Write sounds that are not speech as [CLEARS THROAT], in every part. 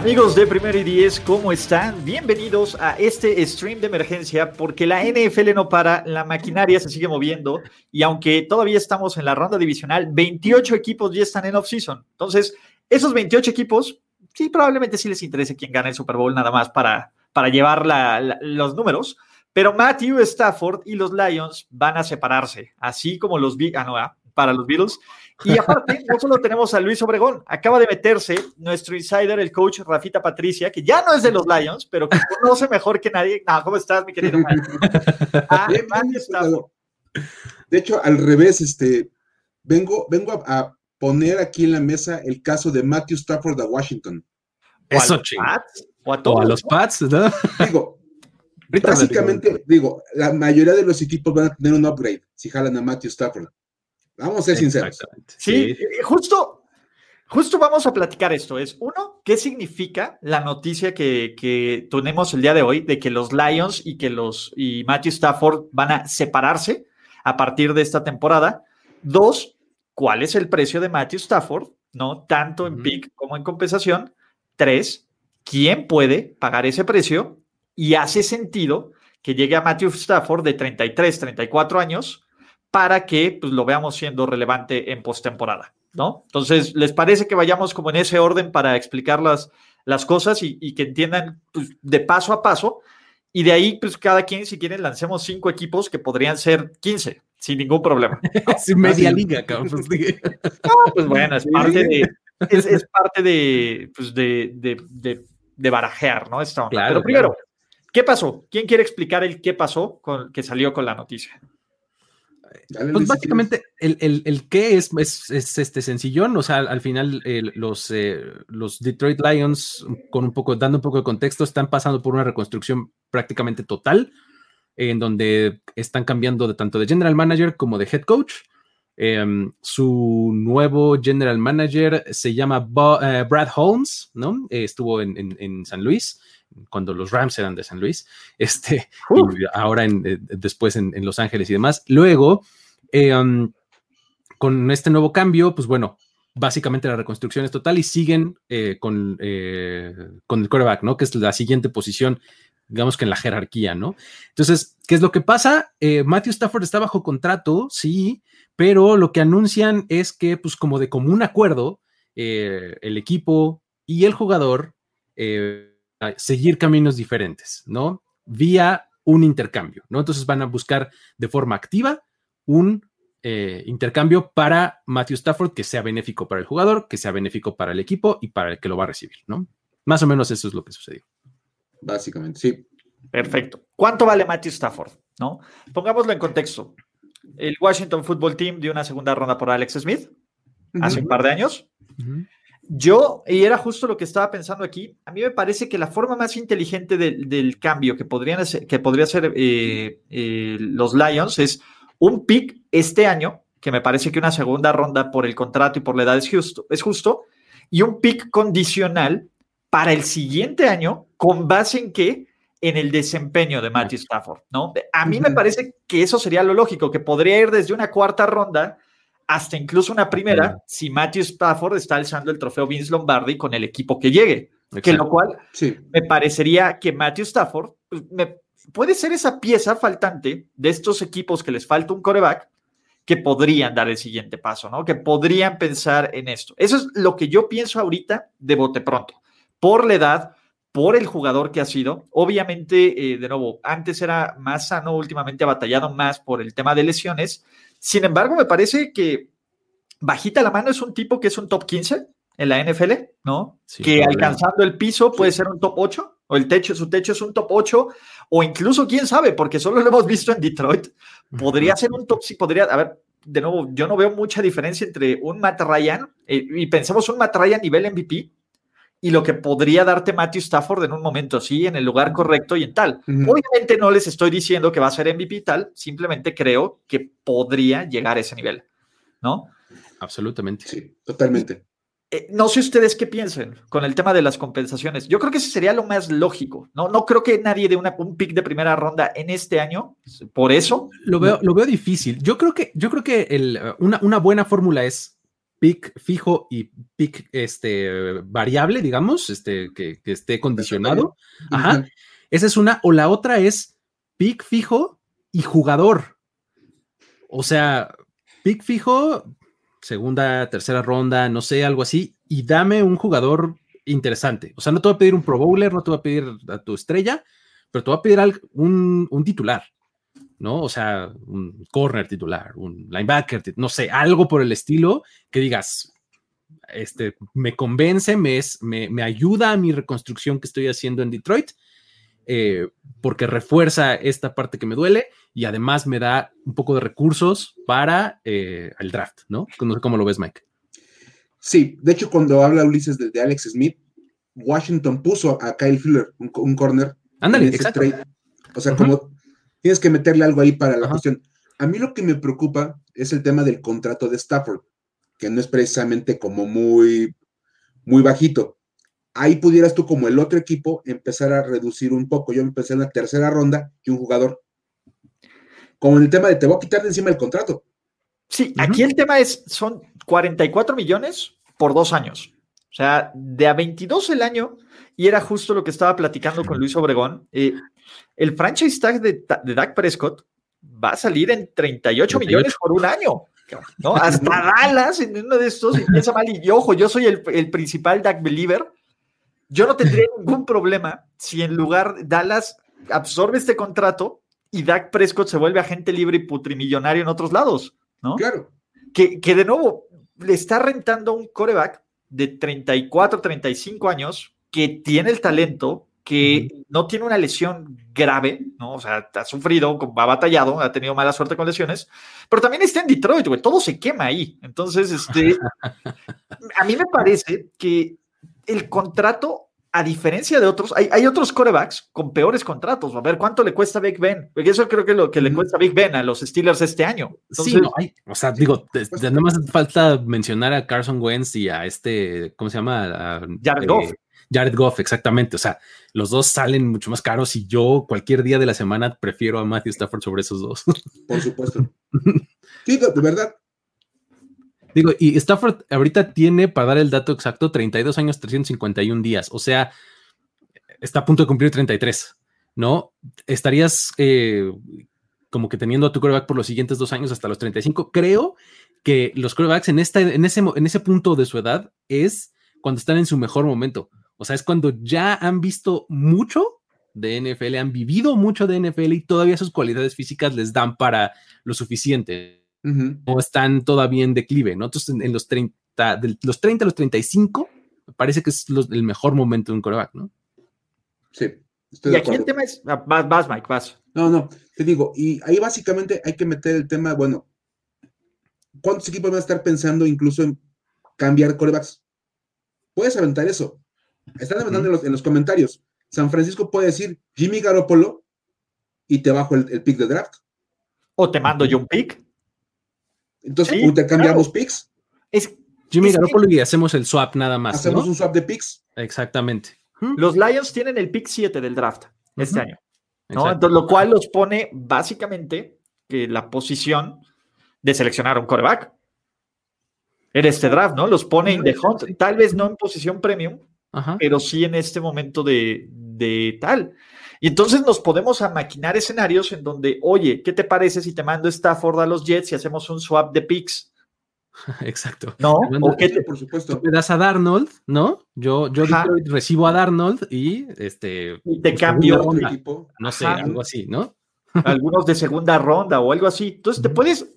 Amigos de Primero y Diez, ¿cómo están? Bienvenidos a este stream de emergencia porque la NFL no para, la maquinaria se sigue moviendo y aunque todavía estamos en la ronda divisional, 28 equipos ya están en off-season. Entonces, esos 28 equipos, sí, probablemente sí les interese quién gana el Super Bowl nada más para, para llevar los números, pero Matthew Stafford y los Lions van a separarse, así como los... Ah, no, ah, para los Beatles. Y aparte, no solo tenemos a Luis Obregón, acaba de meterse nuestro insider, el coach Rafita Patricia, que ya no es de los Lions, pero que conoce mejor que nadie. ¿Cómo estás, mi querido [LAUGHS] ah, De hecho, al revés, este, vengo, vengo a, poner aquí en la mesa el caso de Matthew Stafford de Washington. Eso, ¿O a, o a los Pats, ¿no? Digo, básicamente, digo, la mayoría de los equipos van a tener un upgrade si jalan a Matthew Stafford. Vamos a ser sinceros. Sí, justo, justo vamos a platicar esto. Es uno, ¿qué significa la noticia que, tenemos el día de hoy de que los Lions y que los y Matthew Stafford van a separarse a partir de esta temporada? Dos, ¿cuál es el precio de Matthew Stafford? ¿No? Tanto en pick como en compensación. Tres, ¿quién puede pagar ese precio? Y hace sentido que llegue a Matthew Stafford de 33, 34 años para que pues, lo veamos siendo relevante en postemporada, ¿no? Entonces, ¿les parece que vayamos como en ese orden para explicar las, las cosas y, que entiendan pues, de paso a paso? Y de ahí, pues cada quien, si quieren, lancemos cinco equipos que podrían ser 15, sin ningún problema. [LAUGHS] Es media liga, cabrón. Pues, pues bueno, es parte de, es, parte de, pues, de, de, de, barajear, ¿no? Pero primero, ¿qué pasó? ¿Quién quiere explicar el qué pasó con, que salió con la noticia? Pues básicamente el, el, qué es, es, este sencillón, o sea, al, final los, eh, los Detroit Lions, con un poco, dando un poco de contexto, están pasando por una reconstrucción prácticamente total, en donde están cambiando de tanto de general manager como de head coach. Em, su nuevo general manager se llama eh, Brad Holmes, ¿no? estuvo en, en San Luis cuando los Rams eran de San Luis, [LAUGHS] este, y ahora en, eh, después en, Los Ángeles y demás. Luego, eh, um, con este nuevo cambio, pues bueno, básicamente la reconstrucción es total y siguen eh, con, con el quarterback, ¿no? Que es la siguiente posición, digamos que en la jerarquía, ¿no? Entonces, ¿qué es lo que pasa? Matthew Stafford está bajo contrato, sí, pero lo que anuncian es que, pues como de común acuerdo, el equipo y el jugador seguir caminos diferentes, ¿no? Vía un intercambio, ¿no? Entonces van a buscar de forma activa un eh, intercambio para Matthew Stafford que sea benéfico para el jugador, que sea benéfico para el equipo y para el que lo va a recibir, ¿no? Más o menos eso es lo que sucedió. Básicamente, sí. Perfecto. ¿Cuánto vale Matthew Stafford? ¿No? Pongámoslo en contexto. El Washington Football Team dio una segunda ronda por Alex Smith hace un par de años. Yo, y era justo lo que estaba pensando aquí, a mí me parece que la forma más inteligente del cambio que podrían hacer, que podría ser eh, eh, los Lions es un pick este año, que me parece que una segunda ronda por el contrato y por la edad es justo, es justo y un pick condicional para el siguiente año, con base en qué? En el desempeño de Matthew Stafford, ¿no? A mí me parece que eso sería lo lógico, que podría ir desde una cuarta ronda hasta incluso una primera, si Matthew Stafford está alzando el trofeo Vince Lombardi con el equipo que llegue. Que lo cual me parecería que Matthew Stafford pues, puede ser esa pieza faltante de estos equipos que les falta un coreback que podrían dar el siguiente paso, ¿no? Que podrían pensar en esto. Eso es lo que yo pienso ahorita de bote pronto, por la edad, por el jugador que ha sido. Obviamente, eh, de nuevo, antes era más sano, últimamente ha batallado más por el tema de lesiones sin embargo, me parece que bajita la mano es un tipo que es un top 15 en la NFL, ¿no? que alcanzando el piso puede ser un top 8, o el techo, su techo es un top 8, o incluso, quién sabe, porque solo lo hemos visto en Detroit, podría ser un top, sí, podría, a ver, de nuevo, yo no veo mucha diferencia entre un Matt Ryan eh, y pensemos un Matt Ryan nivel MVP y lo que podría darte Matthew Stafford en un momento así, en el lugar correcto y en tal. Obviamente no les estoy diciendo que va a ser MVP y tal, simplemente creo que podría llegar a ese nivel, ¿no? Absolutamente. Sí, totalmente. Eh, no sé ustedes qué piensen con el tema de las compensaciones. Yo creo que ese sería lo más lógico. No, no creo que nadie dé una, un pick de primera ronda en este año. Por eso. Lo veo, lo veo difícil. Yo creo que, yo creo que el, una, una buena fórmula es pick fijo y pick este, variable, digamos, este, que, esté condicionado. Ajá. Esa es una. O la otra es pick fijo y jugador. O sea, pick fijo, segunda, tercera ronda, no sé, algo así, y dame un jugador interesante. O sea, no te voy a pedir un Pro Bowler, no te voy a pedir a tu estrella, pero te voy a pedir un, un titular. ¿No? O sea, un corner titular, un linebacker, no sé, algo por el estilo que digas, este, me convence, me, me, ayuda a mi reconstrucción que estoy haciendo en Detroit, eh, porque refuerza esta parte que me duele y además me da un poco de recursos para eh, el draft, ¿no? No sé cómo lo ves, Mike. Sí, de hecho, cuando habla Ulises de, Alex Smith, Washington puso a Kyle Fuller un, corner. Ándale, exacto. O sea, como Tienes que meterle algo ahí para la cuestión. A mí lo que me preocupa es el tema del contrato de Stafford, que no es precisamente como muy, muy bajito. Ahí pudieras tú, como el otro equipo, empezar a reducir un poco. Yo empecé en la tercera ronda y un jugador. Como en el tema de te voy a quitar de encima el contrato. Sí, aquí el tema es, son 44 millones por dos años. O sea, de a 22 el año, y era justo lo que estaba platicando con Luis Obregón. Eh, el franchise tag de, de Dak Prescott va a salir en 38 millones por un año. ¿no? Hasta [LAUGHS] Dallas en uno de estos y piensa mal. Y ojo, yo soy el, el principal Dak believer. Yo no tendría [LAUGHS] ningún problema si en lugar Dallas absorbe este contrato y Dak Prescott se vuelve agente libre y putrimillonario en otros lados, ¿no? Claro. Que, que de nuevo le está rentando un coreback de 34, 35 años que tiene el talento, que no tiene una lesión grave, ¿no? O sea, ha sufrido, ha batallado, ha tenido mala suerte con lesiones, pero también está en Detroit, güey, todo se quema ahí. Entonces, este, [LAUGHS] a mí me parece que el contrato, a diferencia de otros, hay, hay, otros corebacks con peores contratos. A ver, ¿cuánto le cuesta a Big Ben? Porque eso creo que es lo que le cuesta a Big Ben a los Steelers este año. sí, no, hay, o sea, digo, pues nada más falta mencionar a Carson Wentz y a este, ¿cómo se llama? Jared Goff. Jared Goff, exactamente. O sea, los dos salen mucho más caros y yo cualquier día de la semana prefiero a Matthew Stafford sobre esos dos. [LAUGHS] Por supuesto. sí, de verdad. Digo, y Stafford ahorita tiene, para dar el dato exacto, 32 años, 351 días. O sea, está a punto de cumplir 33, ¿no? Estarías eh, como que teniendo a tu quarterback por los siguientes dos años hasta los 35. Creo que los quarterbacks en, esta, en, ese, en ese punto de su edad es cuando están en su mejor momento. O sea, es cuando ya han visto mucho de NFL, han vivido mucho de NFL y todavía sus cualidades físicas les dan para lo suficiente. O están todavía en declive, ¿no? Entonces, en, los 30, de los 30 a los 35, parece que es el mejor momento de un coreback, ¿no? Sí. y aquí el tema es, ah, vas, vas, Mike, vas. No, no, te digo, y ahí básicamente hay que meter el tema, bueno, ¿cuántos equipos van a estar pensando incluso en cambiar corebacks? Puedes aventar eso. Están aventando en, los, comentarios. San Francisco puede decir Jimmy Garoppolo y te bajo el, pick de draft. O te mando yo un pick. Entonces, te cambiamos picks. Es, Jimmy Garoppolo y hacemos el swap nada más. Hacemos un swap de picks. Exactamente. Los Lions tienen el pick 7 del draft este año. Entonces, lo cual los pone básicamente que la posición de seleccionar un coreback en este draft, ¿no? Los pone en the hunt, tal vez no en posición premium, pero sí en este momento de, de, tal. Y entonces nos podemos a maquinar escenarios en donde, oye, ¿qué te parece si te mando Stafford a los Jets y hacemos un swap de picks? [LAUGHS] Exacto. No, o qué te, por supuesto. me das a Darnold, ¿no? Yo, yo recibo a Darnold y este. Y te cambio. Equipo. No sé, algo así, ¿no? Algunos de segunda ronda o algo así. Entonces te puedes,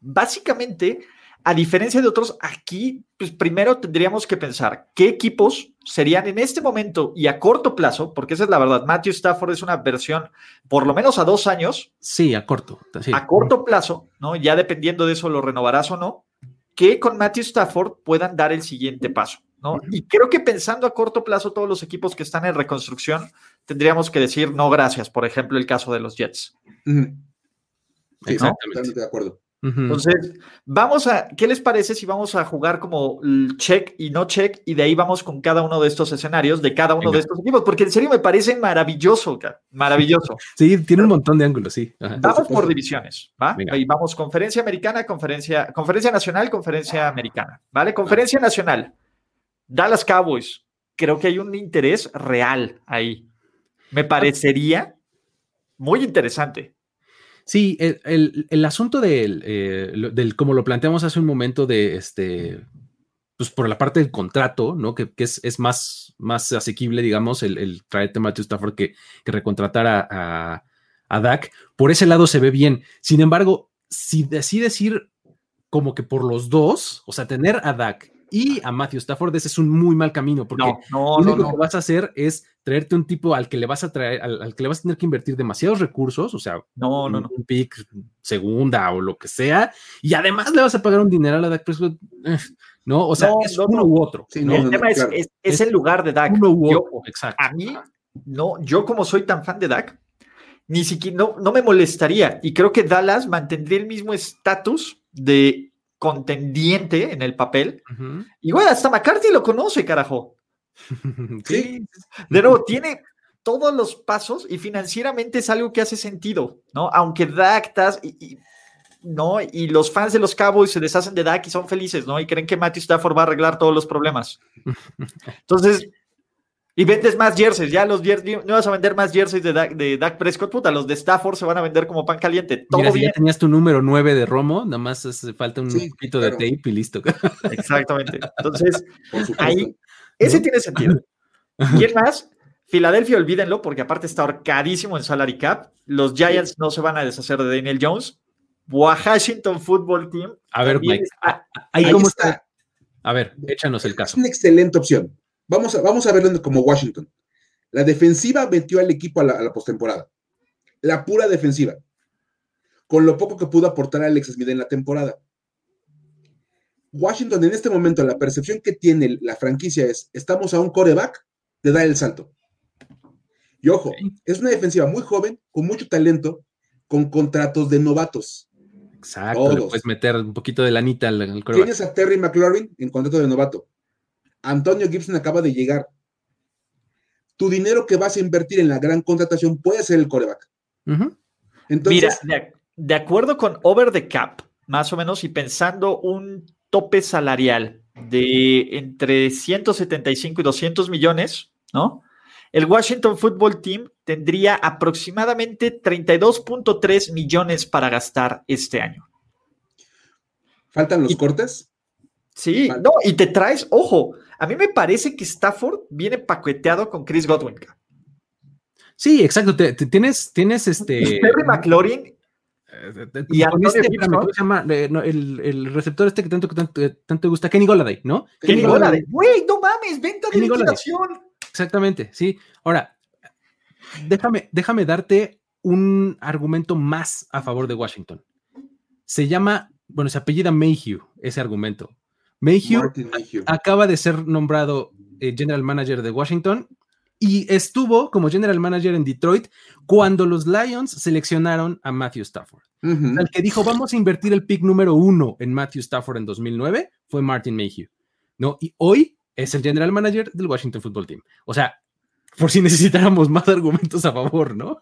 básicamente, a diferencia de otros, aquí, pues primero tendríamos que pensar qué equipos serían en este momento y a corto plazo, porque esa es la verdad, Matthew Stafford es una versión por lo menos a dos años. Sí, a corto. A corto plazo, ¿no? Ya dependiendo de eso lo renovarás o no, que con Matthew Stafford puedan dar el siguiente paso, ¿no? Y creo que pensando a corto plazo, todos los equipos que están en reconstrucción, tendríamos que decir no gracias, por ejemplo, el caso de los Jets. Exactamente. de acuerdo. Entonces, vamos a, ¿qué les parece si vamos a jugar como check y no check y de ahí vamos con cada uno de estos escenarios, de cada uno de estos equipos? Porque en serio me parece maravilloso, maravilloso. Sí, tiene un montón de ángulos, sí. Vamos por divisiones, ¿va? Y vamos conferencia americana, conferencia, conferencia nacional, conferencia americana, ¿vale? Conferencia nacional, Dallas Cowboys. Creo que hay un interés real ahí. Me parecería muy interesante. Sí, el, asunto del, eh, del, como lo planteamos hace un momento, de este, pues por la parte del contrato, ¿no? Que, es, más, más asequible, digamos, el, el traerte a Matthew Stafford que, que recontratar a, a, Dak. Por ese lado se ve bien. Sin embargo, si decides ir como que por los dos, o sea, tener a Dak y a Matthew Stafford, ese es un muy mal camino, porque lo único que vas a hacer es traerte un tipo al que le vas a traer, al, que le vas a tener que invertir demasiados recursos, o sea, no, no, un, un pick segunda o lo que sea, y además le vas a pagar un dinero a la Dak Prescott, eh, ¿no? O sea, es uno u otro. el tema es, es, el lugar de Dak. Uno u otro, exacto. A mí, no, yo como soy tan fan de Dak, ni siquiera, no, no me molestaría, y creo que Dallas mantendría el mismo estatus de contendiente en el papel. Y bueno, hasta McCarthy lo conoce, carajo. [LAUGHS] sí. De nuevo, tiene todos los pasos y financieramente es algo que hace sentido, ¿no? Aunque Dactas y, ¿no? Y los fans de los Cowboys se deshacen de Dak y son felices, ¿no? Y creen que Matthew Stafford va a arreglar todos los problemas. [LAUGHS] Entonces, y vendes más jerseys, ya los jerseys, no vas a vender más jerseys de Dak, de Dak Prescott, puta, los de Stafford se van a vender como pan caliente. Todo ya tenías tu número 9 de Romo, nada más hace falta un poquito de tape y listo. [LAUGHS] Exactamente. Entonces, [LAUGHS] ahí, ese tiene sentido. [LAUGHS] ¿Quién más? Filadelfia, olvídenlo, porque aparte está ahorcadísimo en salary cap. Los Giants no se van a deshacer de Daniel Jones. Washington Football Team. A ver, Mike, ahí, cómo está. A ver, échanos el caso. Es una excelente opción. Vamos a, vamos a verlo como Washington. La defensiva metió al equipo a la, postemporada. La pura defensiva. Con lo poco que pudo aportar Alex Smith en la temporada. Washington en este momento, la percepción que tiene la franquicia es, estamos a un coreback de dar el salto. Y ojo, es una defensiva muy joven, con mucho talento, con contratos de novatos. Exacto, le puedes meter un poquito de lanita al, al coreback. Tienes a Terry McLaurin en contrato de novato. Antonio Gibson acaba de llegar. Tu dinero que vas a invertir en la gran contratación puede ser el coreback. Entonces, Mira, de, acuerdo con Over the Cap, más o menos, y pensando un tope salarial de entre 175 y 200 millones, ¿no? El Washington Football Team tendría aproximadamente 32.3 millones para gastar este año. ¿Faltan los cortes? Sí, no, y te traes, ojo, a mí me parece que Stafford viene paqueteado con Chris Godwin. Sí, exacto. tienes, tienes este. Terry McLaurin. y este, ¿cómo se llama? el, receptor este que tanto, tanto, tanto te gusta, Kenny Goladay, ¿no? Kenny, Goladay. Güey, no mames, venta de liquidación. Exactamente, sí. Ahora, déjame, déjame darte un argumento más a favor de Washington. Se llama, bueno, se apellida Mayhew, ese argumento. Mayhew, acaba de ser nombrado eh, general manager de Washington y estuvo como general manager en Detroit cuando los Lions seleccionaron a Matthew Stafford. El que dijo, vamos a invertir el pick número uno en Matthew Stafford en 2009 fue Martin Mayhew. ¿no? Y hoy es el general manager del Washington Football Team. O sea, por si necesitáramos más argumentos a favor, ¿no?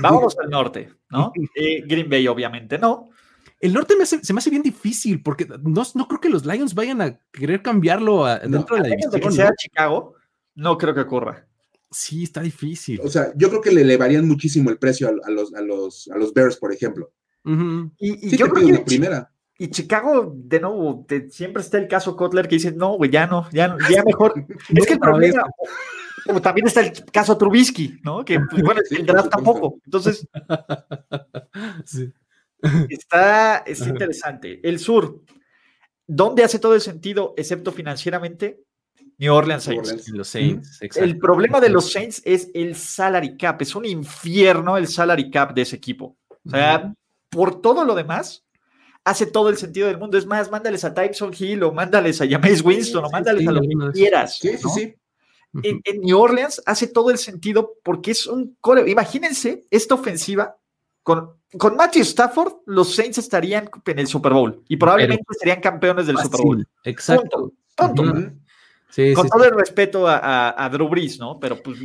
Vamos al norte, ¿no? [LAUGHS] Eh, Green Bay, obviamente, no. El norte se me hace bien difícil porque no, no, creo que los Lions vayan a querer cambiarlo dentro de la división. De que sea Chicago, no creo que ocurra. Sí, está difícil. O sea, yo creo que le elevarían muchísimo el precio a, los, a, los, a los Bears, por ejemplo. Y, yo creo que primera. Y Chicago, de nuevo, siempre está el caso Kotler que dice, no, güey, ya no, ya, ya mejor. [LAUGHS] es que el problema, también está el caso Trubisky, ¿no? Que, pues, bueno, [LAUGHS] el draft tampoco. Entonces, [LAUGHS] sí. Está, es interesante. El sur, ¿dónde hace todo el sentido, excepto financieramente? New Orleans Saints. el problema de los Saints es el salary cap. Es un infierno el salary cap de ese equipo. O sea, por todo lo demás, hace todo el sentido del mundo. Es más, mándales a Tyson Hill o mándales a James Winston o mándales a lo que quieras. Sí, sí, sí. En, New Orleans hace todo el sentido porque es un core. Imagínense esta ofensiva con, con Matthew Stafford, los Saints estarían en el Super Bowl y probablemente serían campeones del Super Bowl. Exacto. Tonto. con todo el respeto a, Drew Brees, ¿no? Pero pues.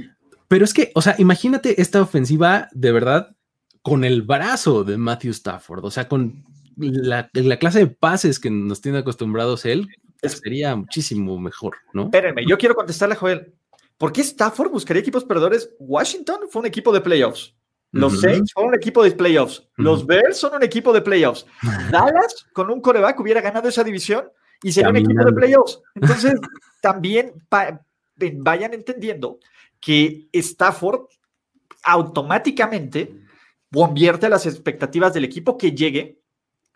Pero es que, o sea, imagínate esta ofensiva de verdad con el brazo de Matthew Stafford, o sea, con la, clase de pases que nos tiene acostumbrados él, sería muchísimo mejor, ¿no? Espérenme, yo quiero contestarle a Joel. ¿Por qué Stafford buscaría equipos perdedores? Washington fue un equipo de playoffs. Los Saints son un equipo de playoffs. Los Bears son un equipo de playoffs. [LAUGHS] Dallas, con un coreback, hubiera ganado esa división y sería un equipo de playoffs. Entonces, [LAUGHS] también vayan entendiendo que Stafford automáticamente convierte las expectativas del equipo que llegue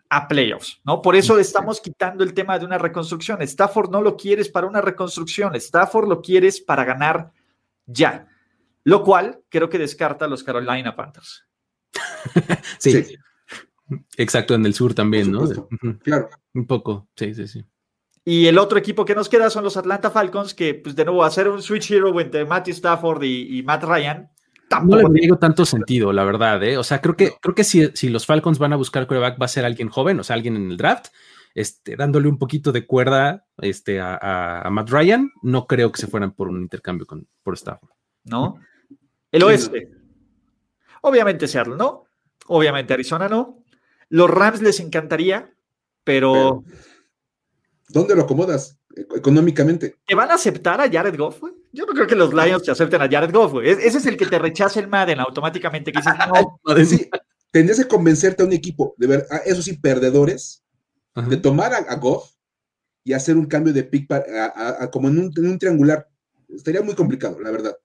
a playoffs, ¿no? Por eso estamos quitando el tema de una reconstrucción. Stafford no lo quieres para una reconstrucción, Stafford lo quieres para ganar ya, lo cual creo que descarta a los Carolina Panthers. [LAUGHS] sí. Exacto, en el sur también, ¿no? Claro. Un poco, sí, sí, sí. Y el otro equipo que nos queda son los Atlanta Falcons, que pues de nuevo hacer un switch hero entre Matthew Stafford y Matt Ryan, no le digo tanto sentido, la verdad, ¿eh? O sea, creo que, creo que si, si, los Falcons van a buscar quarterback, va a ser alguien joven, o sea, alguien en el draft, este, dándole un poquito de cuerda este, a, Matt Ryan. No creo que se fueran por un intercambio con, por Stafford. ¿No? El oeste. Obviamente Seattle, ¿no? Obviamente Arizona, ¿no? Los Rams les encantaría, pero... ¿Dónde lo acomodas? económicamente. ¿Te van a aceptar a Jared Goff, güey? Yo no creo que los Lions te acepten a Jared Goff, güey. Ese es el que te rechaza el Madden automáticamente. Que dices, no. [LAUGHS] sí, tendrías que convencerte a un equipo, de ver, a esos sí, perdedores, de tomar a, Goff y hacer un cambio de pick para, como en un, triangular. Estaría muy complicado, la verdad.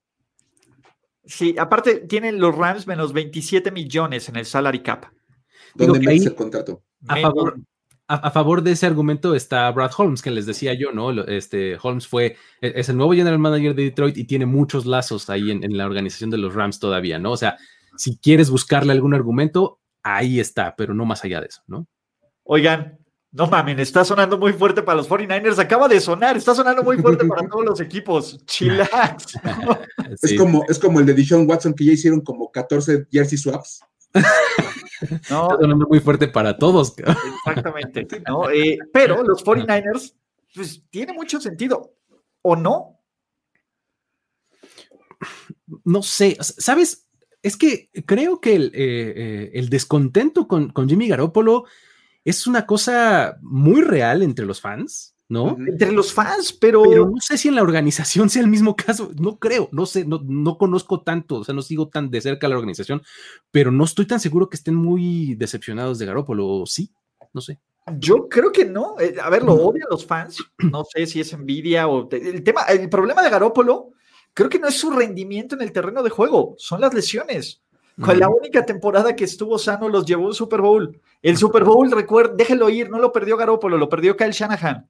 Sí, aparte tienen los Rams menos 27 millones en el salary cap. ¿Dónde metes el contrato? A favor, a, favor de ese argumento está Brad Holmes, que les decía yo, ¿no? Este, Holmes fue, e, es el nuevo general manager de Detroit y tiene muchos lazos ahí en, la organización de los Rams todavía, ¿no? O sea, si quieres buscarle algún argumento, ahí está, pero no más allá de eso, ¿no? Oigan, no mamen, está sonando muy fuerte para los 49ers, acaba de sonar, está sonando muy fuerte para [LAUGHS] todos los equipos. Chillax. [LAUGHS] es, como, es como el de Dishon Watson que ya hicieron como 14 jersey swaps. [LAUGHS] No, Está muy fuerte para todos. Exactamente. Eh, pero los 49ers, pues tiene mucho sentido. ¿O no? No sé. ¿Sabes? Es que creo que el, eh, eh, descontento con, con Jimmy Garoppolo es una cosa muy real entre los fans. ¿no? Entre los fans, pero... Pero no sé si en la organización [LAUGHS] sea el mismo caso, no creo, no sé, no, no conozco tanto, o sea, no sigo tan de cerca la organización, pero no estoy tan seguro que estén muy decepcionados de Garópolo, ¿sí? No sé. Yo creo que no. Eh, a ver, lo odian los fans. [CLEARS THROAT] No sé si es envidia o el tema, el problema de Garópolo, creo que no es su rendimiento en el terreno de juego, son las lesiones. Con la única temporada que estuvo sano los llevó un Super Bowl. El Super Bowl, recuerda, déjelo ir, no lo perdió Garópolo, lo perdió Kyle Shanahan.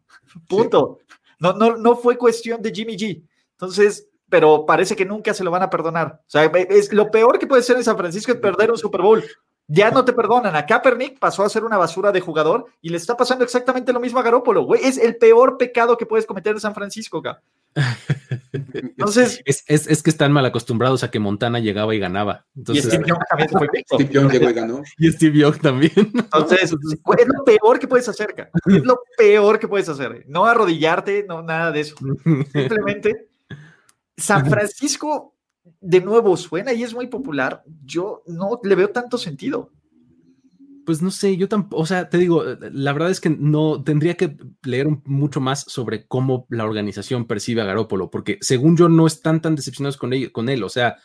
Punto. No, no, no fue cuestión de Jimmy G. Entonces, pero parece que nunca se lo van a perdonar. O sea, es, lo peor que puede ser en San Francisco es perder un Super Bowl. Ya no te perdonan. A Kaepernick pasó a ser una basura de jugador y le está pasando exactamente lo mismo a Garópolo, güey. Es el peor pecado que puedes cometer en San Francisco, acá. [LAUGHS] Entonces. Es, que están mal acostumbrados a que Montana llegaba y ganaba. y Steve Young también fue Steve Young llegó y ganó. [LAUGHS] Y Steve Young también. Entonces, [LAUGHS] es lo peor que puedes hacer, cara. Es lo peor que puedes hacer. No arrodillarte, no nada de eso. Simplemente, San Francisco, de nuevo, suena y es muy popular. Yo no le veo tanto sentido pues no sé, yo tampoco, o sea, te digo, la verdad es que no tendría que leer mucho más sobre cómo la organización percibe a Garópolo, porque según yo no están tan decepcionados con él, con él, o sea,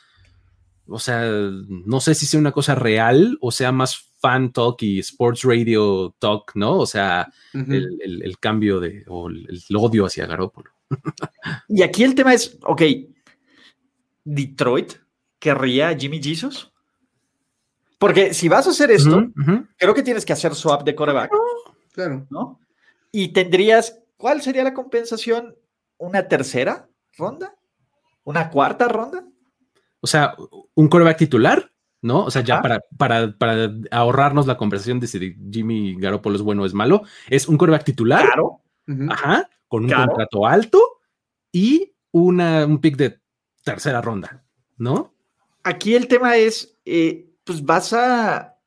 o sea, no sé si sea una cosa real o sea más fan talk y sports radio talk, ¿no? O sea, el, cambio de, o el, odio hacia Garópolo. y aquí el tema es, ok, Detroit querría a Jimmy Jesus. Porque si vas a hacer esto, creo que tienes que hacer swap de coreback. Claro. ¿No? Y tendrías, ¿cuál sería la compensación? ¿Una tercera ronda? ¿Una cuarta ronda? O sea, un coreback titular, ¿no? O sea, ya para, para, para, ahorrarnos la conversación de si Jimmy Garoppolo es bueno o es malo, es un coreback titular. Claro. Ajá, con un contrato alto y una, un pick de tercera ronda, ¿no? Aquí el tema es, eh, pues vas a,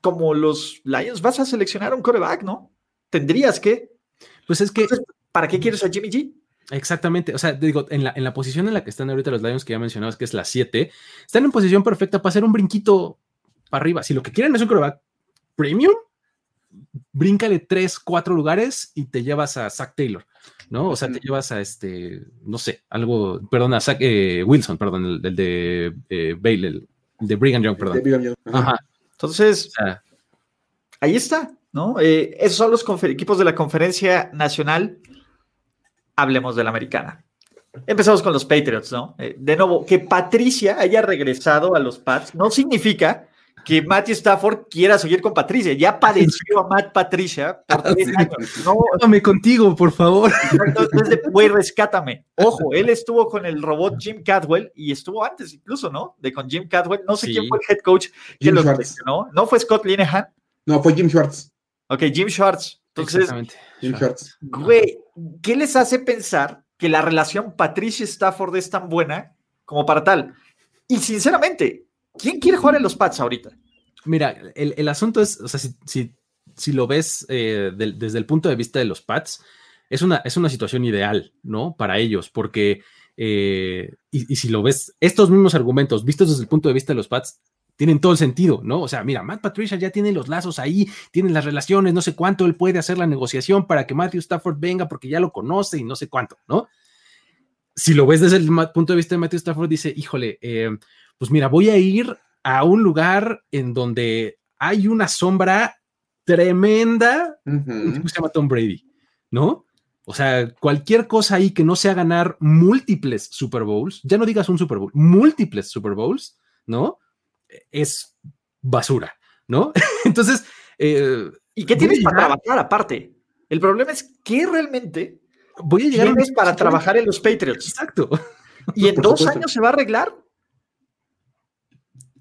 como los Lions, vas a seleccionar un coreback, ¿no? Tendrías que. Pues es que. ¿Para qué quieres a Jimmy G? Exactamente, o sea, digo, en la, en la posición en la que están ahorita los Lions que ya mencionabas, que es la 7, están en posición perfecta para hacer un brinquito para arriba. Si lo que quieren es un coreback premium, bríncale 3, 4 lugares y te llevas a Zach Taylor, ¿no? O sea, te llevas a este, no sé, algo, perdón, a Zach eh, Wilson, perdón, el, de eh, Bale, el, de Brigham Young, perdón. Ajá. Entonces, ahí está, ¿no? Eh, esos son los equipos de la conferencia nacional hablemos de la americana. Empezamos con los Patriots, ¿no? Eh, de nuevo, que Patricia haya regresado a los Pats no significa que Matthew Stafford quiera seguir con Patricia. Ya padeció a Matt Patricia por [LAUGHS] tres años. No, contigo, por favor. Entonces, güey, rescátame. Ojo, él estuvo con el robot Jim Cadwell y estuvo antes incluso, ¿no? De con Jim Cadwell. No sé quién fue el head coach que lo ¿no? ¿No fue Scott Linehan? No, fue Jim Schwartz. Ok, Jim Schwartz. Entonces, Jim Schwartz. Güey, ¿qué les hace pensar que la relación Patricia-Stafford es tan buena como para tal? Y sinceramente, ¿quién quiere jugar en los Pats ahorita? Mira, el, asunto es, o sea, si, si, lo ves eh, desde el punto de vista de los Pats, es una, es una situación ideal, ¿no? Para ellos, porque, eh, y, y, si lo ves, estos mismos argumentos vistos desde el punto de vista de los Pats, tienen todo el sentido, ¿no? O sea, mira, Matt Patricia ya tiene los lazos ahí, tiene las relaciones, no sé cuánto, él puede hacer la negociación para que Matthew Stafford venga porque ya lo conoce y no sé cuánto, ¿no? Si lo ves desde el punto de vista de Matthew Stafford, dice, híjole, eh, pues mira, voy a ir a un lugar en donde hay una sombra tremenda, se llama Tom Brady, ¿no? O sea, cualquier cosa ahí que no sea ganar múltiples Super Bowls, ya no digas un Super Bowl, múltiples Super Bowls, ¿no? es basura, ¿no? [LAUGHS] Entonces... Eh, ¿Y qué tienes para trabajar aparte? El problema es que realmente voy a llegar tienes para trabajar en los Patriots. Exacto. ¿Y [LAUGHS] en dos años se va a arreglar?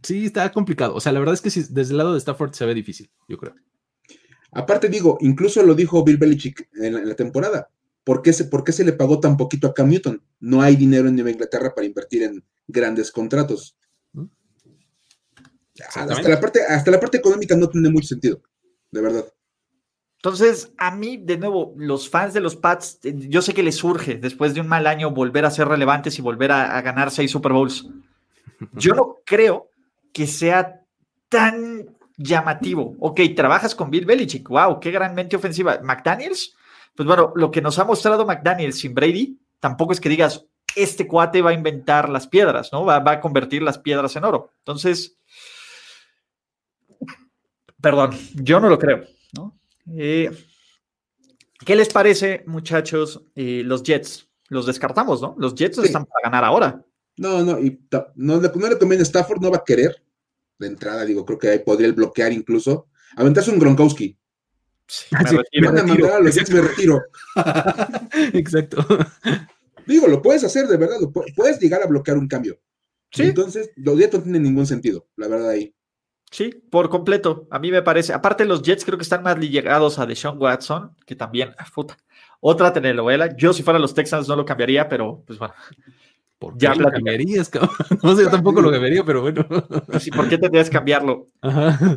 Sí, está complicado. O sea, la verdad es que desde el lado de Stafford se ve difícil, yo creo. Aparte, digo, incluso lo dijo Bill Belichick en la, temporada. ¿Por qué, se, ¿Por qué, se, le pagó tan poquito a Cam Newton? No hay dinero en Nueva Inglaterra para invertir en grandes contratos. Hasta la, parte, hasta la parte económica no tiene mucho sentido, de verdad. Entonces, a mí, de nuevo, los fans de los Pats, yo sé que les surge después de un mal año volver a ser relevantes y volver a, ganar seis Super Bowls. Yo no creo que sea tan llamativo. Ok, trabajas con Bill Belichick, wow, qué gran mente ofensiva. McDaniels, pues bueno, lo que nos ha mostrado McDaniels sin Brady, tampoco es que digas, este cuate va a inventar las piedras, ¿no? Va, va a convertir las piedras en oro. Entonces, Perdón, yo no lo creo. Eh, ¿Qué les parece, muchachos, eh, los Jets? Los descartamos, ¿no? Los Jets están para ganar ahora. No, no, y no, le conviene Stafford, no va a querer de entrada, digo, creo que ahí podría bloquear incluso. Aventarse un Gronkowski. Sí, me, van a mandar a los Jets, me retiro. [LAUGHS] Exacto. Digo, lo puedes hacer, de verdad, puedes llegar a bloquear un cambio. ¿Sí? Entonces, los Jets no tienen ningún sentido, la verdad, ahí. Sí, por completo. A mí me parece. Aparte, los Jets creo que están más llegados a Deshaun Watson, que también. Ah, otra telenovela. Yo, si fuera los Texans, no lo cambiaría, pero pues bueno. ¿Por qué ya lo cambiarías, [LAUGHS] No sé, yo tampoco lo cambiaría, pero bueno. Sí, ¿por qué tendrías que cambiarlo?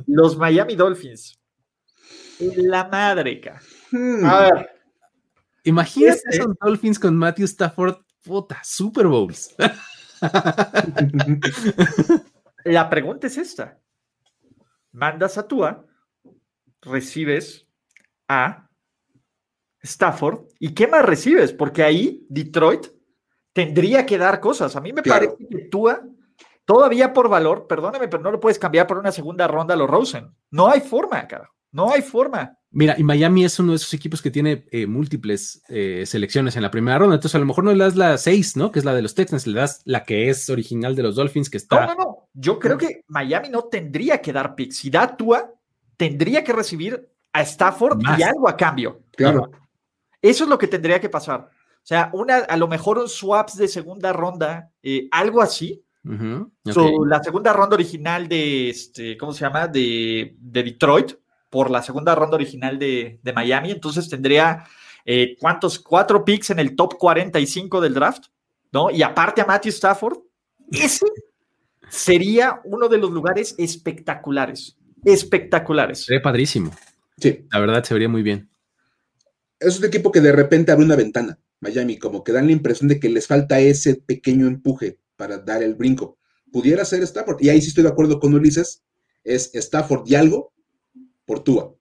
Los Miami Dolphins. La madre, hmm. A ver. Imagínate esos Dolphins con Matthew Stafford, puta, Super Bowls. [LAUGHS] La pregunta es esta mandas a Tua, recibes a Stafford, ¿y qué más recibes? Porque ahí Detroit tendría que dar cosas. A mí me parece que Tua, todavía por valor, perdóname, pero no lo puedes cambiar por una segunda ronda a los Rosen. No hay forma, cara. No hay forma. Mira, y Miami es uno de esos equipos que tiene eh, múltiples eh, selecciones en la primera ronda. Entonces, a lo mejor no le das la 6, ¿no? Que es la de los Texans, le das la que es original de los Dolphins, que está. No, no, no. Yo creo que Miami no tendría que dar picks. Si da Tua, tendría que recibir a Stafford y algo a cambio. Claro. Eso es lo que tendría que pasar. O sea, una, a lo mejor un swaps de segunda ronda, eh, algo así. la segunda ronda original de, este, ¿cómo se llama? De, Detroit por la segunda ronda original de, Miami. Entonces tendría, eh, ¿cuántos? Cuatro picks en el top 45 del draft, ¿no? Y aparte a Matthew Stafford. Ese sería uno de los lugares espectaculares. Espectaculares. Sería padrísimo. Sí. La verdad se vería muy bien. Es un equipo que de repente abre una ventana, Miami, como que dan la impresión de que les falta ese pequeño empuje para dar el brinco. Pudiera ser Stafford, y ahí sí estoy de acuerdo con Ulises, es Stafford y algo por Tua.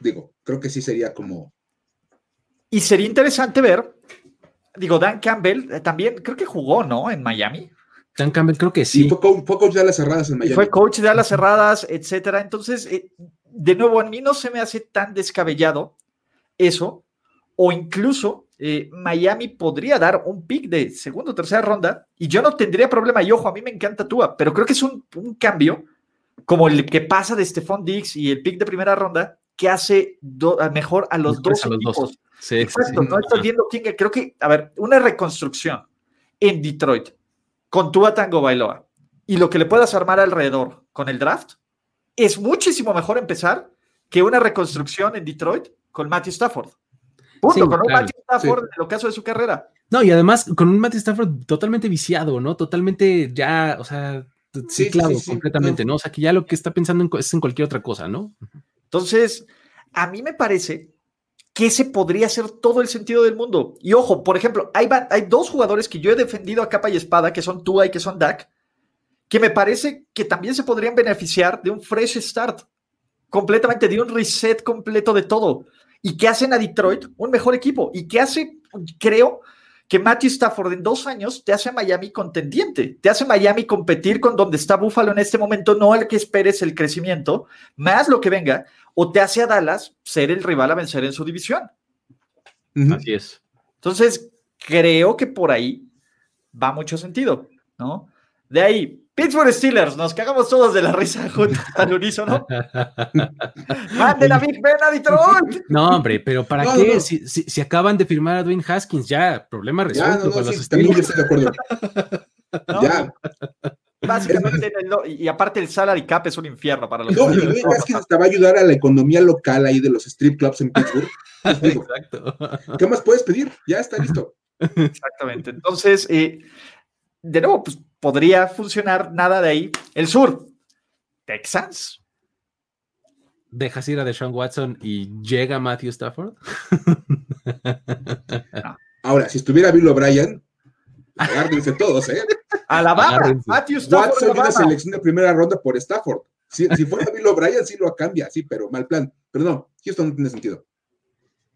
Digo, creo que sí sería como. Y sería interesante ver, digo, Dan Campbell eh, también creo que jugó, ¿no? En Miami. Dan Campbell creo que sí. fue, coach, de alas cerradas en Miami. fue coach de alas cerradas, etcétera. Entonces, eh, de nuevo, a mí no se me hace tan descabellado eso, o incluso eh, Miami podría dar un pick de segunda o tercera ronda y yo no tendría problema. Y ojo, a mí me encanta Tua, pero creo que es un, cambio como el que pasa de Stephon Diggs y el pick de primera ronda que hace mejor a los dos equipos. Exacto, no estoy viendo quién. Creo que, a ver, una reconstrucción en Detroit con Tua Tango Bailoa y lo que le puedas armar alrededor con el draft, es muchísimo mejor empezar que una reconstrucción en Detroit con Matthew Stafford. Punto, con un Matthew Stafford en lo caso de su carrera. No, y además con un Matthew Stafford totalmente viciado, ¿no? Totalmente ya, o sea, ciclado completamente, ¿no? O sea, que ya lo que está pensando es en cualquier otra cosa, ¿no? Entonces, a mí me parece que ese podría ser todo el sentido del mundo. Y ojo, por ejemplo, hay, hay dos jugadores que yo he defendido a capa y espada, que son Tua y que son Dak, que me parece que también se podrían beneficiar de un fresh start, completamente, de un reset completo de todo y que hacen a Detroit un mejor equipo y que hace, creo, que Matthew Stafford en dos años te hace a Miami contendiente, te hace Miami competir con donde está Buffalo en este momento, no el que esperes el crecimiento, más lo que venga, o te hace a Dallas ser el rival a vencer en su división. Así es. Entonces, creo que por ahí va mucho sentido, ¿no? De ahí, Pittsburgh Steelers, nos cagamos todos de la risa junto al unísono. [LAUGHS] ¡Mande la Big Ben a Detroit! No, hombre, pero ¿para qué? Si, si, acaban de firmar a Dwayne Haskins, ya, problema resuelto con los Steelers. de acuerdo. Ya. Básicamente, y aparte el salary cap es un infierno para los No, y Dwayne Haskins te va a ayudar a la economía local ahí de los strip clubs en Pittsburgh. [LAUGHS] Exacto. ¿Qué más puedes pedir? Ya está listo. Exactamente. Entonces, eh, de nuevo, pues podría funcionar nada de ahí. El sur, Texans. ¿Dejas ir a Deshaun Watson y llega Matthew Stafford? [LAUGHS] Ahora, si estuviera Bill O'Brien, agárrense todos, ¿eh? A la barra, Matthew Stafford. Watson y una selección de primera ronda por Stafford. Si, fuera Bill O'Brien, sí lo cambia, sí, pero mal plan. Pero no, Houston no tiene sentido.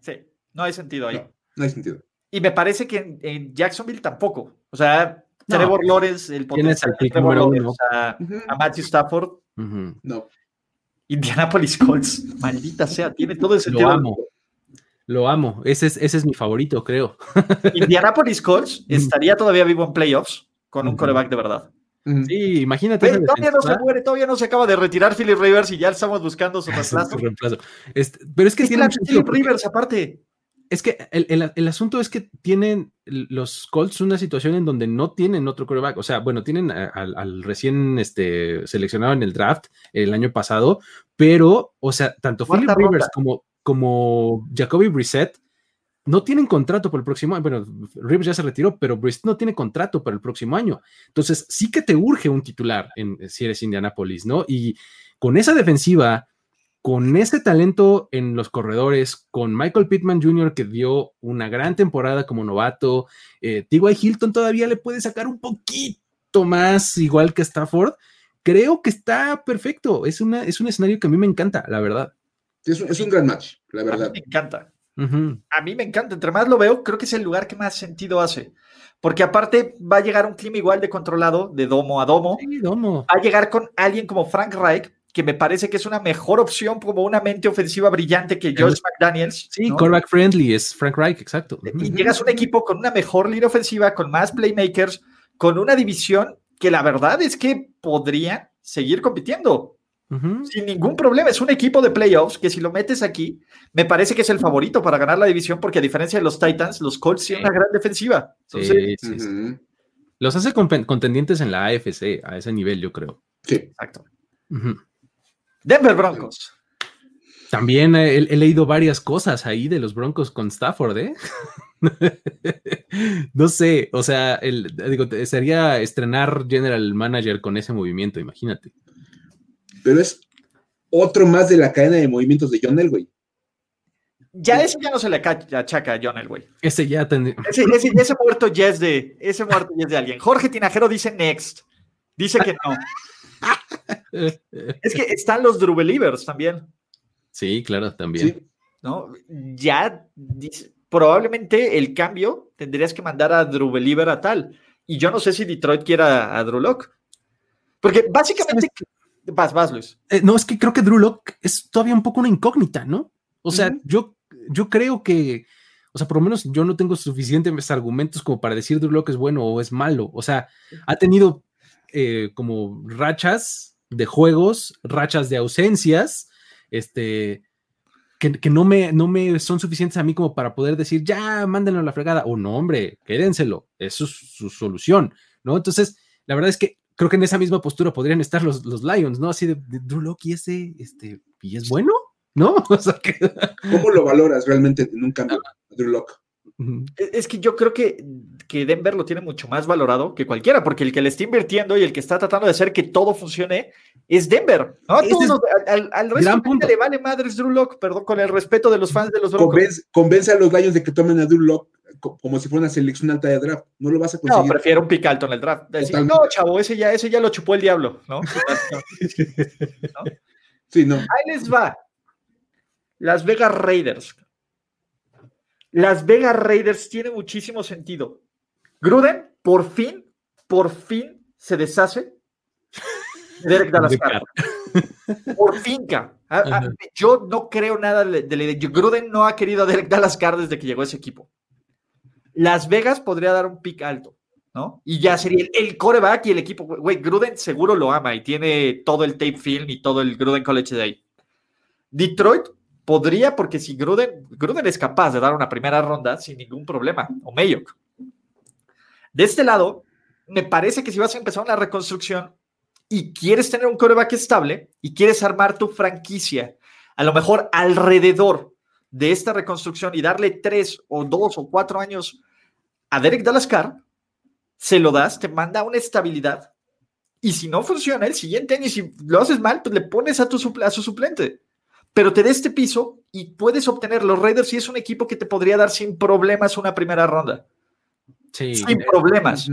Sí, no hay sentido ahí. No, hay sentido. Y me parece que en Jacksonville tampoco. O sea, Trevor Lawrence, el potencial de Trevor Lawrence, a, Matthew Stafford. No. Indianapolis Colts, maldita sea, tiene todo el sentido. Lo amo. Lo amo. Ese es, ese es mi favorito, creo. [LAUGHS] Indianapolis Colts estaría todavía vivo en playoffs con un coreback de verdad. Sí, imagínate. todavía no se muere, todavía no se acaba de retirar Philip Rivers y ya estamos buscando su [LAUGHS] reemplazo. Este, pero es que tiene Philip Rivers aparte. Es que el, asunto es que tienen los Colts una situación en donde no tienen otro quarterback. O sea, bueno, tienen al, recién este, seleccionado en el draft el año pasado, pero, o sea, tanto Philip Rivers como, como Jacoby Brissett no tienen contrato para el próximo año. Bueno, Rivers ya se retiró, pero Brissett no tiene contrato para el próximo año. Entonces, sí que te urge un titular en, si eres Indianapolis, ¿no? Y con esa defensiva con ese talento en los corredores, con Michael Pittman Jr., que dio una gran temporada como novato, eh, T.Y. Hilton todavía le puede sacar un poquito más, igual que Stafford. Creo que está perfecto. Es, una, es un escenario que a mí me encanta, la verdad. Es un, es un gran match, la verdad. A mí me encanta. A mí me encanta. Entre más lo veo, creo que es el lugar que más sentido hace. Porque aparte va a llegar un clima igual de controlado, de domo a domo. Sí, domo. Va a llegar con alguien como Frank Reich, que me parece que es una mejor opción como una mente ofensiva brillante que George McDaniels. Sí, quarterback friendly es Frank Reich, exacto. Y llegas a un equipo con una mejor línea ofensiva, con más playmakers, con una división que la verdad es que podrían seguir compitiendo sin ningún problema. Es un equipo de playoffs que si lo metes aquí, me parece que es el favorito para ganar la división porque a diferencia de los Titans, los Colts tienen una gran defensiva. Los hace contendientes en la AFC a ese nivel, yo creo. Sí. Exacto. Denver Broncos. También he, leído varias cosas ahí de los Broncos con Stafford, ¿eh? [LAUGHS] no sé, o sea, digo, sería estrenar General Manager con ese movimiento, imagínate pero es otro más de la cadena de movimientos de John Elway. Ya ese ya no se le achaca a John Elway. Ese ya ese, ese, muerto ya es de ese muerto ya es de alguien. Jorge Tinajero dice next. Dice que no. [LAUGHS] es que están los Drew Believers también. Sí, claro, también. ¿No? Ya probablemente el cambio tendrías que mandar a Drew Believer a tal. Y yo no sé si Detroit quiera a Drew Locke. Porque básicamente Vas, vas, Luis. Eh, no, es que creo que Drew Locke es todavía un poco una incógnita, ¿no? O sea, yo, yo creo que, o sea, por lo menos yo no tengo suficientes argumentos como para decir Drew Locke es bueno o es malo. O sea, ha tenido eh, como rachas de juegos, rachas de ausencias, este, que, no, me, no me son suficientes a mí como para poder decir, ya, mándenlo a la fregada. O no, hombre, quédenselo. Eso es su solución, ¿no? Entonces, la verdad es que creo que en esa misma postura podrían estar los, los Lions, ¿no? Así de, Drew Locke y ese, este, ¿y es bueno? ¿No? [LAUGHS] O sea, que... ¿Cómo lo valoras realmente en un cambio, Drew Locke? Es que yo creo que, que, Denver lo tiene mucho más valorado que cualquiera, porque el que le está invirtiendo y el que está tratando de hacer que todo funcione es Denver. ¿no? al, al, resto le vale madres Drew Locke, perdón, con el respeto de los fans de los Broncos. Convence, a los Lions de que tomen a Drew Locke como si fuera una selección alta de draft. No lo vas a conseguir. No, prefiero un pick alto en el draft. no, chavo, ese ya, ese ya lo chupó el diablo, ¿no? [LAUGHS] Sí, no. Ahí les va. Las Vegas Raiders. Las Vegas Raiders tiene muchísimo sentido. Gruden, por fin, por fin se deshace de Derek Dallas [LAUGHS] Por fin, yo no creo nada de, de, Gruden no ha querido a Derek Dallas desde que llegó ese equipo. Las Vegas podría dar un pick alto, ¿no? Y ya sería el, coreback y el equipo. Güey, Gruden seguro lo ama y tiene todo el tape film y todo el Gruden College Day. Detroit podría, porque si Gruden, Gruden es capaz de dar una primera ronda sin ningún problema, o Mayock. De este lado, me parece que si vas a empezar una reconstrucción y quieres tener un coreback estable y quieres armar tu franquicia, a lo mejor alrededor de esta reconstrucción y darle tres o dos o cuatro años a Derek Dalascar, se lo das, te manda una estabilidad. Y si no funciona el siguiente año, y si lo haces mal, pues le pones a, tu a su suplente. Pero te da este piso y puedes obtener los Raiders y es un equipo que te podría dar sin problemas una primera ronda. Sí. Sin problemas.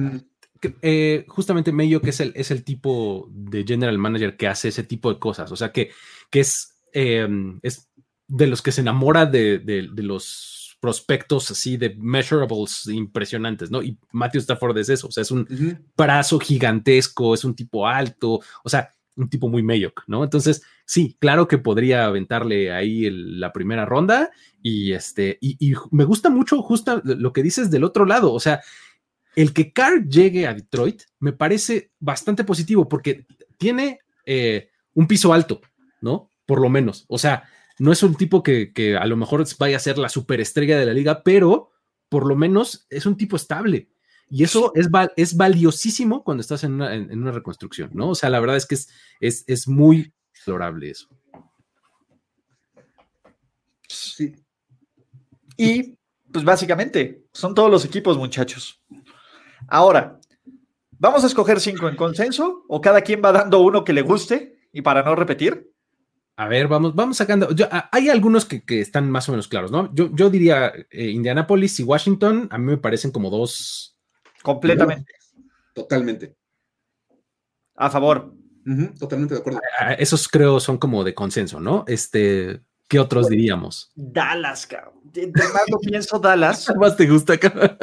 Eh, justamente Mayo, que es el, es el tipo de general manager que hace ese tipo de cosas. O sea, que, que es, eh, es de los que se enamora de, los prospectos así de measurables impresionantes, ¿no? Y Matthew Stafford es eso, o sea, es un brazo gigantesco, es un tipo alto, o sea, un tipo muy mediocre, ¿no? Entonces, sí, claro que podría aventarle ahí la primera ronda y este, y, me gusta mucho justo lo que dices del otro lado, o sea, el que Carr llegue a Detroit me parece bastante positivo porque tiene eh, un piso alto, ¿no? Por lo menos, o sea, no es un tipo que, a lo mejor vaya a ser la superestrella de la liga, pero por lo menos es un tipo estable. Y eso es, es valiosísimo cuando estás en una, reconstrucción, ¿no? O sea, la verdad es que es, es, es muy valorable eso. Sí. Y, pues básicamente, son todos los equipos, muchachos. Ahora, ¿vamos a escoger cinco en consenso o cada quien va dando uno que le guste y para no repetir? A ver, vamos, vamos sacando. hay algunos que, están más o menos claros, ¿no? Yo, yo diría eh, Indianapolis y Washington, a mí me parecen como dos. Completamente. totalmente. A favor. totalmente de acuerdo. Esos creo son como de consenso, ¿no? Este, ¿qué otros diríamos? Dallas, cabrón. Entre más lo pienso, Dallas. [LAUGHS] más te gusta, cabrón?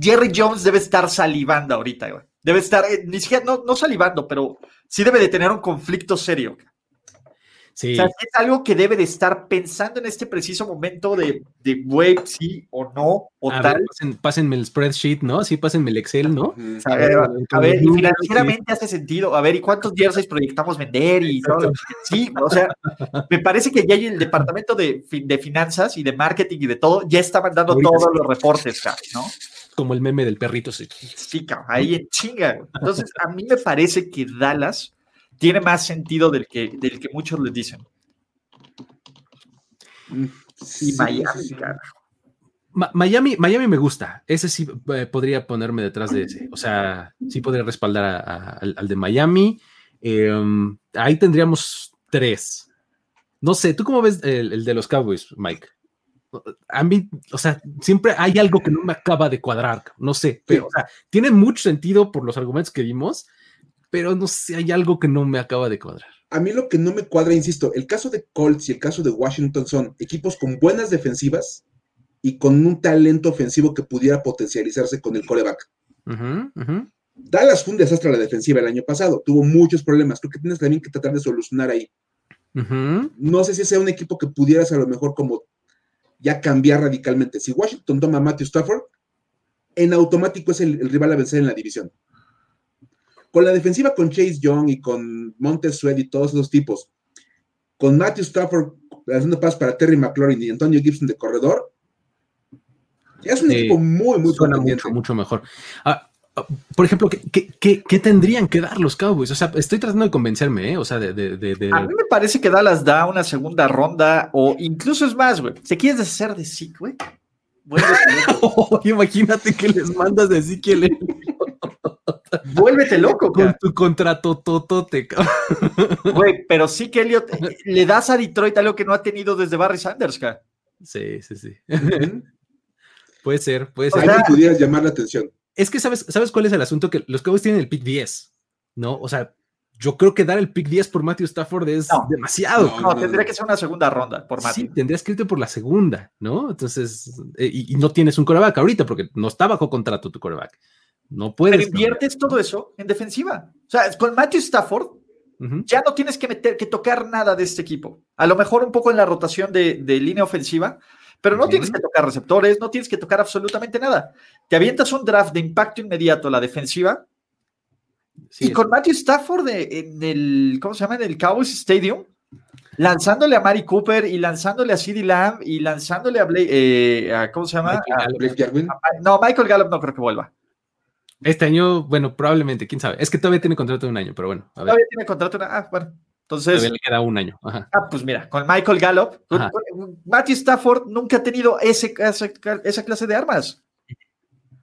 Jerry Jones debe estar salivando ahorita, güey. Debe estar, eh, ni siquiera, no, no salivando, pero sí debe de tener un conflicto serio. Sí. O sea, es algo que debe de estar pensando en este preciso momento de, de web, sí o no, o tal. pásenme el spreadsheet, ¿no? Sí, pásenme el Excel, ¿no? A ver, a ver y financieramente hace sentido. A ver, ¿y cuántos jerseys proyectamos vender? Y todo? Sí, o sea, me parece que ya hay el departamento de, de finanzas y de marketing y de todo, ya está mandando todos los reportes, ¿no? Como el meme del perrito, sí. Sí, ahí en chinga. Entonces, a mí me parece que Dallas tiene más sentido del que, del que muchos les dicen. Mm, y Miami, Miami, Miami me gusta. Ese sí eh, podría ponerme detrás de ese. O sea, sí podría respaldar al, de Miami. Em, ahí tendríamos tres. No sé, ¿tú cómo ves el, de los Cowboys, Mike? A mí, o sea, siempre hay algo que no me acaba de cuadrar. No sé, pero o sea, tiene mucho sentido por los argumentos que dimos pero no sé, hay algo que no me acaba de cuadrar. A mí lo que no me cuadra, insisto, el caso de Colts y el caso de Washington son equipos con buenas defensivas y con un talento ofensivo que pudiera potencializarse con el coreback. Dallas fue un desastre a la defensiva el año pasado, tuvo muchos problemas, creo que tienes también que tratar de solucionar ahí. No sé si sea un equipo que pudieras a lo mejor como ya cambiar radicalmente. Si Washington toma a Matthew Stafford, en automático es el rival a vencer en la división con la defensiva con Chase Young y con Montez Sweat y todos esos tipos, con Matthew Stafford haciendo pasos para Terry McLaurin y Antonio Gibson de corredor, es un equipo muy, muy Suena mucho, mucho mejor. Ah, ah, por ejemplo, ¿qué, tendrían que dar los Cowboys? O sea, estoy tratando de convencerme, ¿eh? O sea, de, A mí me parece que Dallas da una segunda ronda, o incluso es más, güey. ¿Se quieres deshacer de Zeke, güey? [LAUGHS] imagínate que les mandas de Zeke Vuélvete loco, Con tu contrato totote, Güey, pero sí que Elliot eh, le das a Detroit algo que no ha tenido desde Barry Sanders, ¿ca? Sí, sí, sí. [LAUGHS] puede ser, puede ser. Ahí pudieras llamar la atención. Es que sabes, ¿sabes cuál es el asunto? Que los Cowboys tienen el pick 10, ¿no? O sea, yo creo que dar el pick 10 por Matthew Stafford es demasiado. No, tendría que ser una segunda ronda por Matthew. Sí, tendrías que irte por la segunda, ¿no? Entonces, eh, y, no tienes un coreback ahorita porque no está bajo contrato tu coreback. No puedes. Pero inviertes todo eso en defensiva. O sea, con Matthew Stafford ya no tienes que meter, que tocar nada de este equipo. A lo mejor un poco en la rotación de, línea ofensiva, pero no tienes que tocar receptores, no tienes que tocar absolutamente nada. Te avientas un draft de impacto inmediato a la defensiva. y con Matthew Stafford en el, ¿cómo se llama? En el Cowboys Stadium, lanzándole a Mari Cooper y lanzándole a CeeDee Lamb y lanzándole a Blake, eh, ¿cómo se llama? no, Michael Gallup no creo que vuelva. Este año, bueno, probablemente, quién sabe. Es que todavía tiene contrato de un año, pero bueno. Todavía tiene contrato de un Ah, bueno. Entonces. Todavía le queda un año. Ah, pues mira, con Michael Gallup, Matthew Stafford nunca ha tenido ese, esa, clase de armas.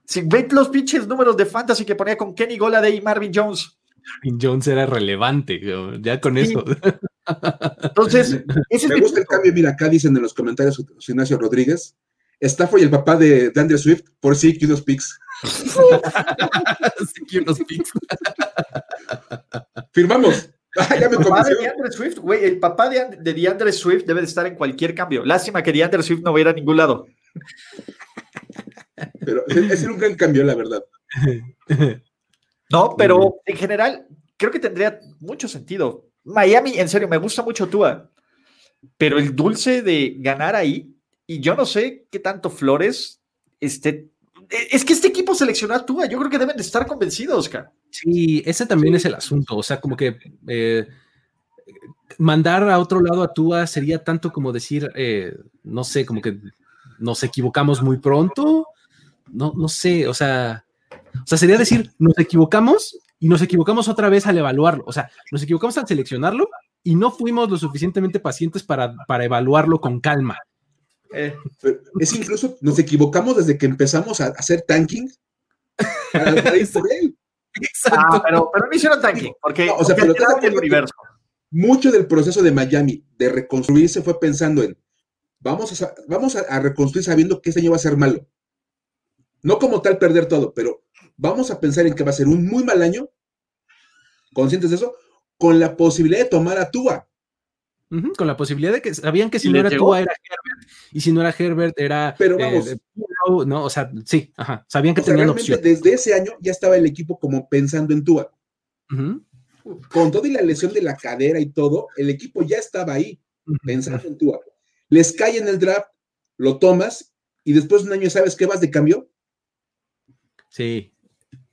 Si ve los pinches números de fantasy que ponía con Kenny Goladay y Marvin Jones. Marvin Jones era relevante, ya con eso. Entonces, [LAUGHS] ese me gusta el cambio. Mira, acá dicen en los comentarios Ignacio Rodríguez, Stafford y el papá de, de Andrew Swift, por sí que unos picks. Firmamos. ya me el papá de DeAndre Swift, güey, el papá de, de DeAndre Swift debe de estar en cualquier cambio. Lástima que DeAndre Swift no vaya a ningún lado. Pero es un gran cambio, la verdad. No, pero en general creo que tendría mucho sentido. Miami, en serio, me gusta mucho Tua, pero el dulce de ganar ahí, y yo no sé qué tanto Flores esté eh, es que este equipo seleccionó Tua, yo creo que deben de estar convencidos, Oscar. Sí, ese también es el asunto, o sea, como que eh, mandar a otro lado a Tua sería tanto como decir, eh, no sé, como que nos equivocamos muy pronto, no, no sé, o sea, o sea, sería decir, nos equivocamos y nos equivocamos otra vez al evaluarlo, o sea, nos equivocamos al seleccionarlo y no fuimos lo suficientemente pacientes para, para evaluarlo con calma. Eh, es incluso, nos equivocamos desde que empezamos a hacer tanking. Ah, pero, pero no hicieron tanking, porque, o sea, el universo. Mucho del proceso de Miami de reconstruirse fue pensando en vamos a, vamos a, reconstruir sabiendo que este año va a ser malo. No como tal perder todo, pero vamos a pensar en que va a ser un muy mal año, conscientes de eso, con la posibilidad de tomar a Tua. Con la posibilidad de que sabían que si no era Tua era Herbert y si no era Herbert era pero eh, vamos no o sea sí ajá sabían que tenían opción desde ese año ya estaba el equipo como pensando en Tua con toda la lesión de la cadera y todo, el equipo ya estaba ahí, pensando en Tua. Les cae en el draft, lo tomas y después de un año sabes qué vas de cambio. Sí.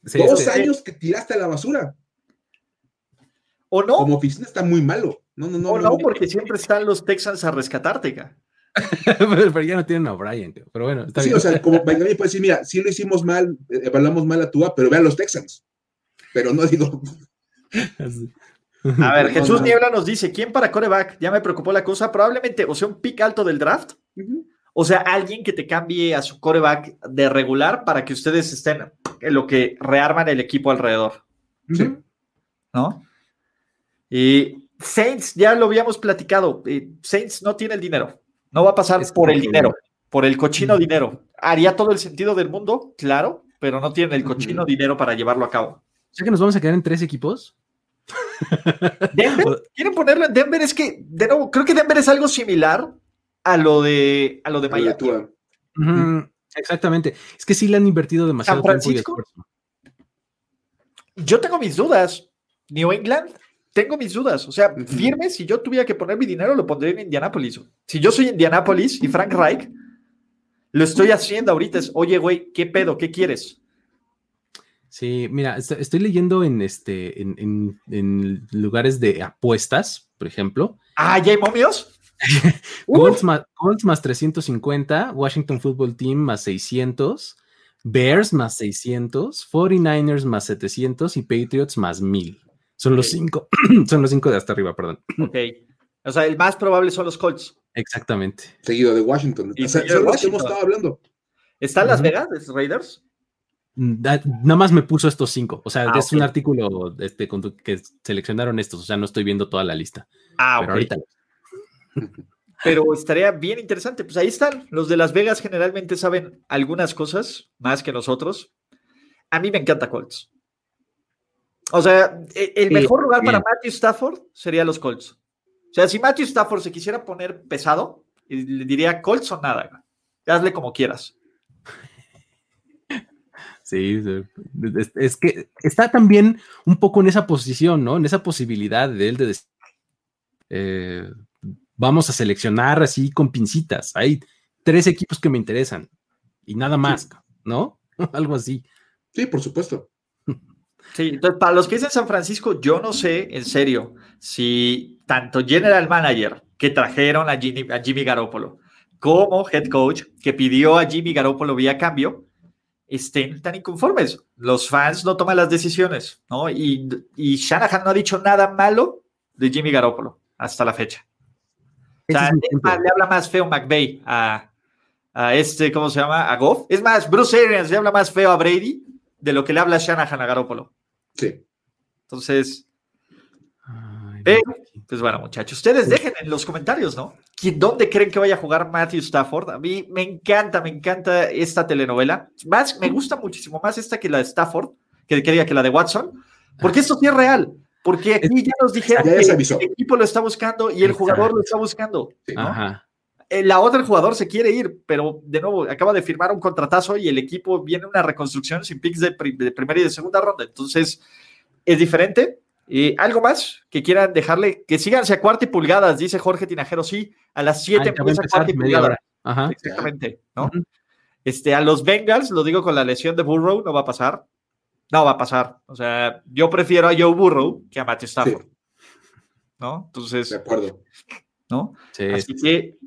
Dos este, años que tiraste a la basura. ¿O no? Como oficina está muy malo. No, no, no. O no, porque siempre están los Texans a rescatarte, [LAUGHS] pero, ya no tienen a Brian, pero bueno. sí, o sea, [LAUGHS] como Miami puede decir, mira, sí lo hicimos mal, eh, evaluamos mal a Tua, pero vean los Texans. Pero no digo. A ver, [LAUGHS] Jesús Niebla nos dice: ¿Quién para coreback? Ya me preocupó la cosa. Probablemente, o sea, un pick alto del draft. O sea, alguien que te cambie a su coreback de regular para que ustedes estén en lo que rearman el equipo alrededor. Sí. ¿No? Y Saints, ya lo habíamos platicado. Saints no tiene el dinero. No va a pasar por el dinero, por el cochino dinero. Haría todo el sentido del mundo, claro, pero no tiene el cochino dinero para llevarlo a cabo. ¿Ya que nos vamos a quedar en tres equipos? [LAUGHS] ¿Denver? ¿Quieren ponerlo en Denver? Es que, de nuevo, creo que Denver es algo similar a lo de, a lo de Miami. exactamente. Es que sí le han invertido demasiado tiempo y esfuerzo. Yo tengo mis dudas. New England tengo mis dudas. O sea, firme, si yo tuviera que poner mi dinero, lo pondría en Indianapolis. Si yo soy Indianapolis y Frank Reich, lo estoy haciendo ahorita. Es, oye, güey, ¿qué pedo? ¿Qué quieres? Sí, mira, estoy leyendo en este, en, lugares de apuestas, por ejemplo. Ah, ¿ya hay momios? [LAUGHS] Colts, más, Colts más 350, Washington Football Team más 600, Bears más 600, 49ers más 700 y Patriots más 1000. Son los cinco, [CLEARS THROAT] son los cinco de hasta arriba, perdón. [CLEARS THROAT] Ok. O sea, el más probable son los Colts. Exactamente. Seguido de Washington. Y o sea, hemos estado hablando. ¿Están Las Vegas, Raiders? Mm, nada más me puso estos cinco. O sea, ah, es un artículo este, que seleccionaron estos. O sea, no estoy viendo toda la lista. Ah, pero ahorita. [LAUGHS] [LAUGHS] Pero estaría bien interesante. Pues ahí están. Los de Las Vegas generalmente saben algunas cosas más que nosotros. A mí me encanta Colts. O sea, e, el mejor lugar para Matthew Stafford sería los Colts. O sea, si Matthew Stafford se quisiera poner pesado, le diría Colts o nada. Hazle como quieras. Sí, es, que está también un poco en esa posición, ¿no? En esa posibilidad de él de decir, eh, vamos a seleccionar así con pincitas. Hay tres equipos que me interesan y nada más, ¿no? [LAUGHS] Algo así. Sí, por supuesto. Sí, entonces para los que dicen San Francisco, yo no sé, en serio, si tanto general manager que trajeron a Jimmy, a Jimmy Garoppolo como head coach que pidió a Jimmy Garoppolo vía cambio, estén tan inconformes. Los fans no toman las decisiones, ¿no? Y, y Shanahan no ha dicho nada malo de Jimmy Garoppolo hasta la fecha. O sea, le habla más feo McVeigh a, a, este, ¿cómo se llama? A Goff. Es más, Bruce Arians le habla más feo a Brady de lo que le habla Shanahan a. Sí. Entonces, pues bueno, muchachos, ustedes dejen en los comentarios, ¿no? ¿Dónde creen que vaya a jugar Matthew Stafford? A mí me encanta, me encanta esta telenovela. Más, me gusta muchísimo más esta que la de Stafford, que quería que la de Watson, porque esto sí es real. Porque aquí ya nos dijeron que el equipo lo está buscando y el jugador lo está buscando. Eh, la otra, el jugador se quiere ir, pero de nuevo acaba de firmar un contratazo y el equipo viene una reconstrucción sin picks de, de primera y de segunda ronda. Entonces, es diferente y algo más que quieran dejarle, que síganse a cuarta y pulgadas, dice Jorge Tinajero, sí, a las 7 empieza cuarta y pulgada. Exactamente, ¿no? Este, a los Bengals, lo digo con la lesión de Burrow, no va a pasar. No va a pasar. O sea, yo prefiero a Joe Burrow que a Matthew Stafford. ¿No? Entonces. De acuerdo. ¿No? Así que,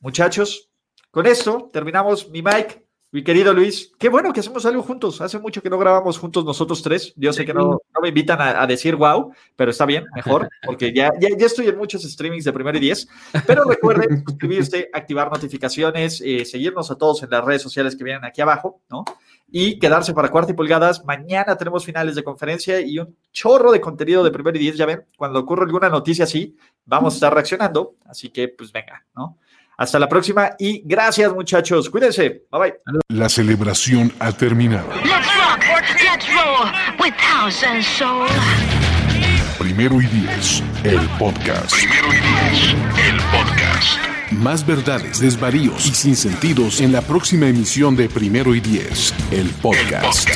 muchachos, con esto terminamos mi mic. Mi querido Luis, qué bueno que hacemos algo juntos. Hace mucho que no grabamos juntos nosotros tres. Yo sé que no, me invitan a, decir wow, pero está bien, mejor, [LAUGHS] porque ya, ya, estoy en muchos streamings de primero y diez. Pero recuerden suscribirse, activar notificaciones, eh, seguirnos a todos en las redes sociales que vienen aquí abajo, ¿no? Y quedarse para cuarta y pulgadas. Mañana tenemos finales de conferencia y un chorro de contenido de primero y diez. Ya ven, cuando ocurre alguna noticia así, vamos a estar reaccionando. Así que, pues venga, ¿no? Hasta la próxima y gracias muchachos. Cuídense. Bye bye. La celebración ha terminado. Primero y diez, el podcast. Primero y diez, el podcast. Más verdades, desvaríos y sinsentidos en la próxima emisión de Primero y Diez, el podcast.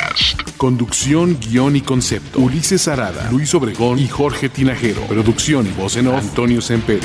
Conducción, guion y concepto. Ulises Arada, Luis Obregón y Jorge Tinajero. Producción y voz en off, Antonio Sempere.